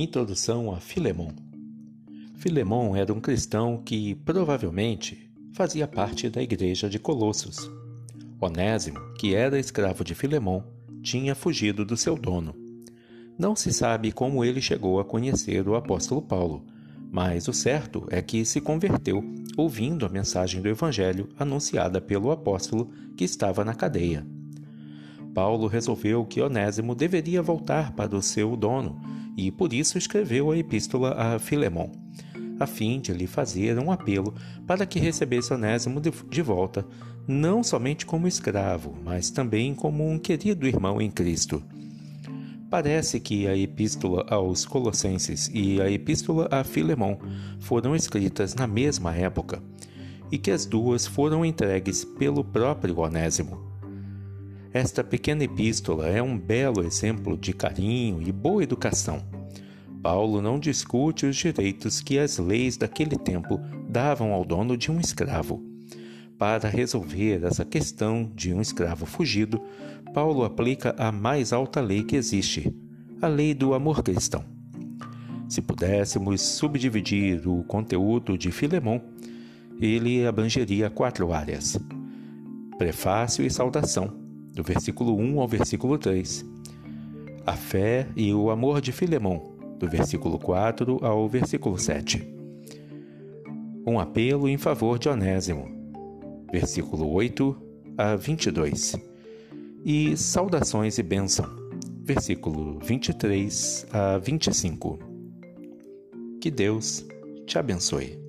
Introdução a Filemon. Filemon era um cristão que, provavelmente, fazia parte da igreja de Colossos. Onésimo, que era escravo de Filemon, tinha fugido do seu dono. Não se sabe como ele chegou a conhecer o apóstolo Paulo, mas o certo é que se converteu ouvindo a mensagem do Evangelho anunciada pelo apóstolo que estava na cadeia. Paulo resolveu que Onésimo deveria voltar para o seu dono e por isso escreveu a epístola a Filemon, a fim de lhe fazer um apelo para que recebesse Onésimo de volta, não somente como escravo, mas também como um querido irmão em Cristo. Parece que a epístola aos Colossenses e a epístola a Filemon foram escritas na mesma época e que as duas foram entregues pelo próprio Onésimo. Esta pequena epístola é um belo exemplo de carinho e boa educação. Paulo não discute os direitos que as leis daquele tempo davam ao dono de um escravo. Para resolver essa questão de um escravo fugido, Paulo aplica a mais alta lei que existe, a lei do amor cristão. Se pudéssemos subdividir o conteúdo de Filemão, ele abrangeria quatro áreas: prefácio e saudação, do versículo 1 ao versículo 3. A fé e o amor de Filemão, do versículo 4 ao versículo 7. Um apelo em favor de Onésimo, versículo 8 a 22. E saudações e bênção, versículo 23 a 25. Que Deus te abençoe.